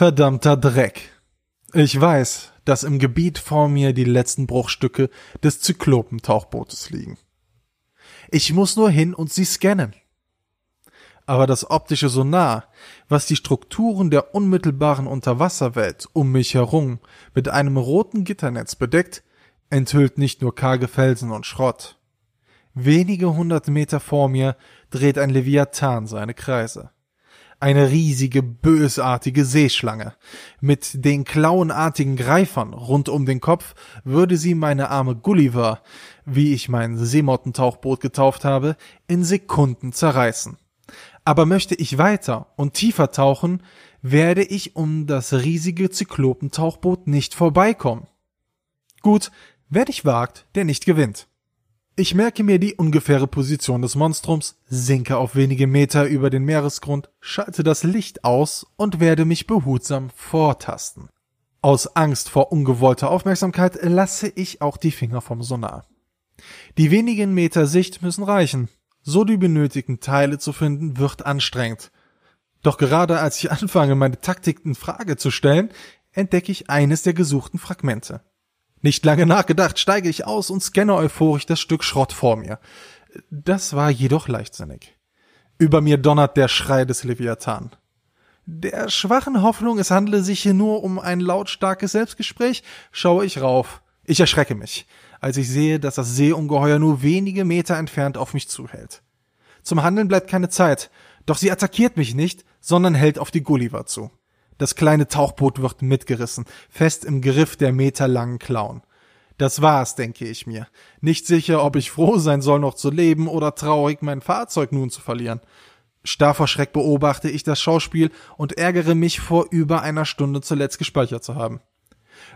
Verdammter Dreck. Ich weiß, dass im Gebiet vor mir die letzten Bruchstücke des Zyklopentauchbootes liegen. Ich muss nur hin und sie scannen. Aber das optische Sonar, was die Strukturen der unmittelbaren Unterwasserwelt um mich herum mit einem roten Gitternetz bedeckt, enthüllt nicht nur karge Felsen und Schrott. Wenige hundert Meter vor mir dreht ein Leviathan seine Kreise eine riesige, bösartige Seeschlange. Mit den klauenartigen Greifern rund um den Kopf würde sie meine arme Gulliver, wie ich mein Seemottentauchboot getauft habe, in Sekunden zerreißen. Aber möchte ich weiter und tiefer tauchen, werde ich um das riesige Zyklopentauchboot nicht vorbeikommen. Gut, wer dich wagt, der nicht gewinnt. Ich merke mir die ungefähre Position des Monstrums, sinke auf wenige Meter über den Meeresgrund, schalte das Licht aus und werde mich behutsam vortasten. Aus Angst vor ungewollter Aufmerksamkeit lasse ich auch die Finger vom Sonar. Die wenigen Meter Sicht müssen reichen. So die benötigten Teile zu finden, wird anstrengend. Doch gerade als ich anfange, meine Taktik in Frage zu stellen, entdecke ich eines der gesuchten Fragmente. Nicht lange nachgedacht, steige ich aus und scanne euphorisch das Stück Schrott vor mir. Das war jedoch leichtsinnig. Über mir donnert der Schrei des Leviathan. Der schwachen Hoffnung, es handle sich hier nur um ein lautstarkes Selbstgespräch, schaue ich rauf. Ich erschrecke mich, als ich sehe, dass das Seeungeheuer nur wenige Meter entfernt auf mich zuhält. Zum Handeln bleibt keine Zeit, doch sie attackiert mich nicht, sondern hält auf die Gulliver zu. Das kleine Tauchboot wird mitgerissen, fest im Griff der meterlangen Klauen. Das war's, denke ich mir. Nicht sicher, ob ich froh sein soll, noch zu leben oder traurig, mein Fahrzeug nun zu verlieren. Starr vor Schreck beobachte ich das Schauspiel und ärgere mich vor über einer Stunde zuletzt gespeichert zu haben.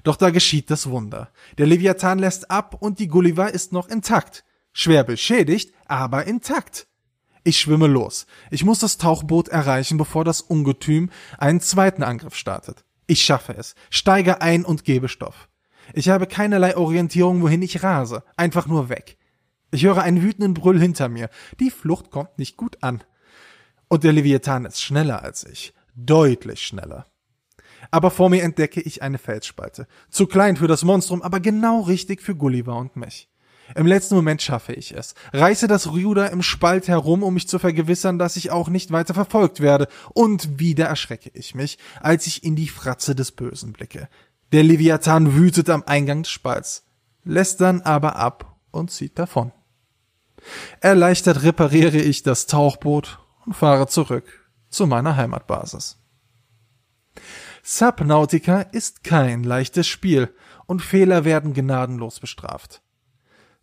Doch da geschieht das Wunder. Der Leviathan lässt ab und die Gulliver ist noch intakt. Schwer beschädigt, aber intakt. Ich schwimme los. Ich muss das Tauchboot erreichen, bevor das Ungetüm einen zweiten Angriff startet. Ich schaffe es, steige ein und gebe Stoff. Ich habe keinerlei Orientierung, wohin ich rase, einfach nur weg. Ich höre einen wütenden Brüll hinter mir. Die Flucht kommt nicht gut an. Und der Leviathan ist schneller als ich, deutlich schneller. Aber vor mir entdecke ich eine Felsspalte. Zu klein für das Monstrum, aber genau richtig für Gulliver und mich. Im letzten Moment schaffe ich es, reiße das Ruder im Spalt herum, um mich zu vergewissern, dass ich auch nicht weiter verfolgt werde, und wieder erschrecke ich mich, als ich in die Fratze des Bösen blicke. Der Leviathan wütet am Eingang des Spalts, lässt dann aber ab und zieht davon. Erleichtert repariere ich das Tauchboot und fahre zurück zu meiner Heimatbasis. Subnautica ist kein leichtes Spiel und Fehler werden gnadenlos bestraft.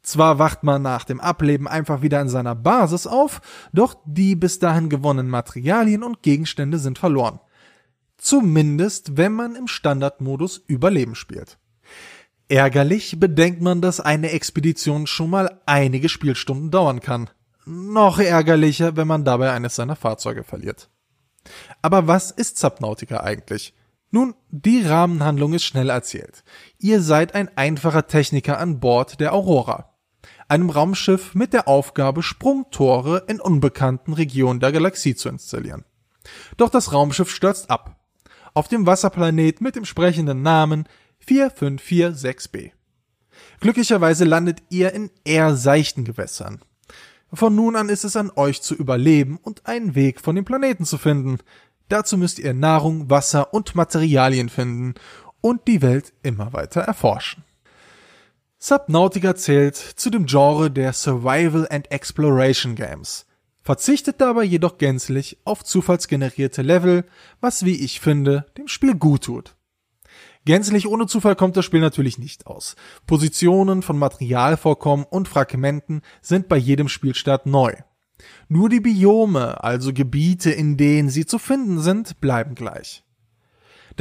Zwar wacht man nach dem Ableben einfach wieder in seiner Basis auf, doch die bis dahin gewonnenen Materialien und Gegenstände sind verloren. Zumindest, wenn man im Standardmodus Überleben spielt. Ärgerlich bedenkt man, dass eine Expedition schon mal einige Spielstunden dauern kann. Noch ärgerlicher, wenn man dabei eines seiner Fahrzeuge verliert. Aber was ist Subnautica eigentlich? Nun, die Rahmenhandlung ist schnell erzählt. Ihr seid ein einfacher Techniker an Bord der Aurora einem Raumschiff mit der Aufgabe, Sprungtore in unbekannten Regionen der Galaxie zu installieren. Doch das Raumschiff stürzt ab. Auf dem Wasserplanet mit dem sprechenden Namen 4546b. Glücklicherweise landet ihr in eher seichten Gewässern. Von nun an ist es an euch zu überleben und einen Weg von dem Planeten zu finden. Dazu müsst ihr Nahrung, Wasser und Materialien finden und die Welt immer weiter erforschen. Subnautica zählt zu dem Genre der Survival and Exploration Games, verzichtet dabei jedoch gänzlich auf zufallsgenerierte Level, was wie ich finde, dem Spiel gut tut. Gänzlich ohne Zufall kommt das Spiel natürlich nicht aus. Positionen von Materialvorkommen und Fragmenten sind bei jedem Spielstart neu. Nur die Biome, also Gebiete, in denen sie zu finden sind, bleiben gleich.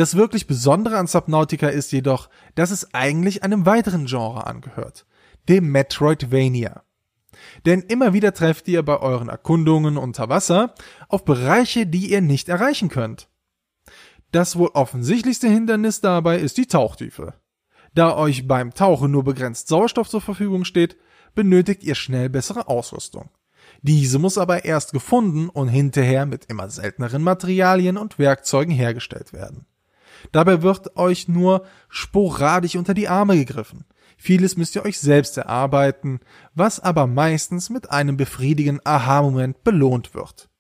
Das wirklich Besondere an Subnautica ist jedoch, dass es eigentlich einem weiteren Genre angehört, dem Metroidvania. Denn immer wieder trefft ihr bei euren Erkundungen unter Wasser auf Bereiche, die ihr nicht erreichen könnt. Das wohl offensichtlichste Hindernis dabei ist die Tauchtiefe. Da euch beim Tauchen nur begrenzt Sauerstoff zur Verfügung steht, benötigt ihr schnell bessere Ausrüstung. Diese muss aber erst gefunden und hinterher mit immer selteneren Materialien und Werkzeugen hergestellt werden. Dabei wird euch nur sporadisch unter die Arme gegriffen. Vieles müsst ihr euch selbst erarbeiten, was aber meistens mit einem befriedigenden Aha-Moment belohnt wird.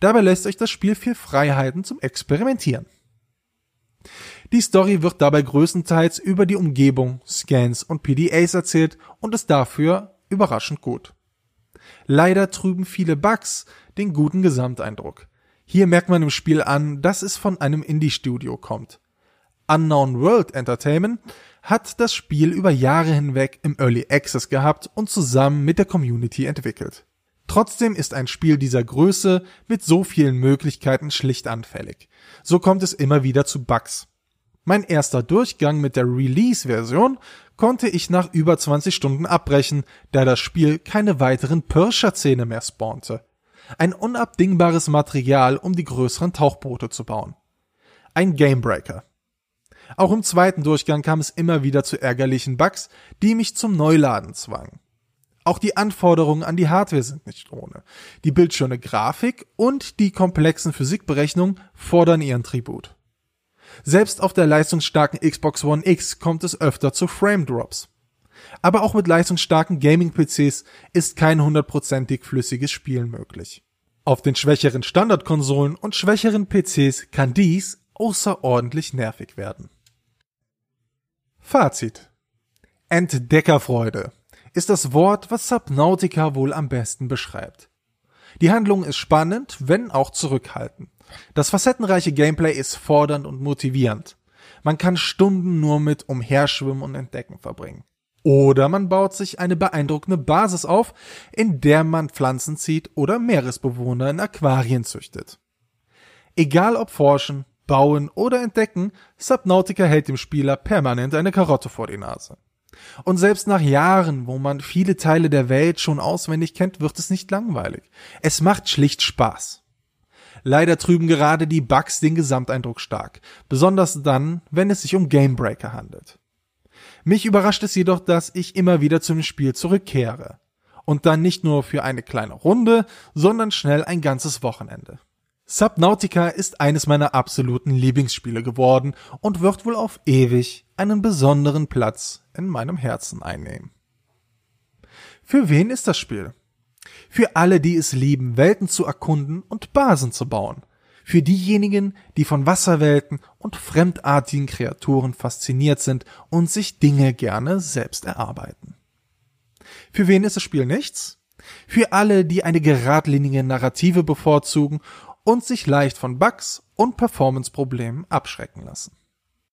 Dabei lässt euch das Spiel viel Freiheiten zum Experimentieren. Die Story wird dabei größtenteils über die Umgebung, Scans und PDAs erzählt und ist dafür überraschend gut. Leider trüben viele Bugs den guten Gesamteindruck. Hier merkt man im Spiel an, dass es von einem Indie-Studio kommt. Unknown World Entertainment hat das Spiel über Jahre hinweg im Early Access gehabt und zusammen mit der Community entwickelt. Trotzdem ist ein Spiel dieser Größe mit so vielen Möglichkeiten schlicht anfällig. So kommt es immer wieder zu Bugs. Mein erster Durchgang mit der Release-Version konnte ich nach über 20 Stunden abbrechen, da das Spiel keine weiteren Pirscher-Zähne mehr spawnte. Ein unabdingbares Material, um die größeren Tauchboote zu bauen. Ein Gamebreaker. Auch im zweiten Durchgang kam es immer wieder zu ärgerlichen Bugs, die mich zum Neuladen zwangen. Auch die Anforderungen an die Hardware sind nicht ohne. Die bildschöne Grafik und die komplexen Physikberechnungen fordern ihren Tribut. Selbst auf der leistungsstarken Xbox One X kommt es öfter zu Frame Drops. Aber auch mit leistungsstarken Gaming-PCs ist kein hundertprozentig flüssiges Spielen möglich. Auf den schwächeren Standardkonsolen und schwächeren PCs kann dies außerordentlich nervig werden. Fazit. Entdeckerfreude ist das Wort, was Subnautica wohl am besten beschreibt. Die Handlung ist spannend, wenn auch zurückhaltend. Das facettenreiche Gameplay ist fordernd und motivierend. Man kann Stunden nur mit Umherschwimmen und Entdecken verbringen. Oder man baut sich eine beeindruckende Basis auf, in der man Pflanzen zieht oder Meeresbewohner in Aquarien züchtet. Egal ob forschen, bauen oder entdecken, Subnautica hält dem Spieler permanent eine Karotte vor die Nase. Und selbst nach Jahren, wo man viele Teile der Welt schon auswendig kennt, wird es nicht langweilig. Es macht schlicht Spaß. Leider trüben gerade die Bugs den Gesamteindruck stark, besonders dann, wenn es sich um Gamebreaker handelt. Mich überrascht es jedoch, dass ich immer wieder zum Spiel zurückkehre. Und dann nicht nur für eine kleine Runde, sondern schnell ein ganzes Wochenende. Subnautica ist eines meiner absoluten Lieblingsspiele geworden und wird wohl auf ewig einen besonderen Platz in meinem Herzen einnehmen. Für wen ist das Spiel? Für alle, die es lieben, Welten zu erkunden und Basen zu bauen. Für diejenigen, die von Wasserwelten und fremdartigen Kreaturen fasziniert sind und sich Dinge gerne selbst erarbeiten. Für wen ist das Spiel nichts? Für alle, die eine geradlinige Narrative bevorzugen und sich leicht von Bugs und Performance-Problemen abschrecken lassen.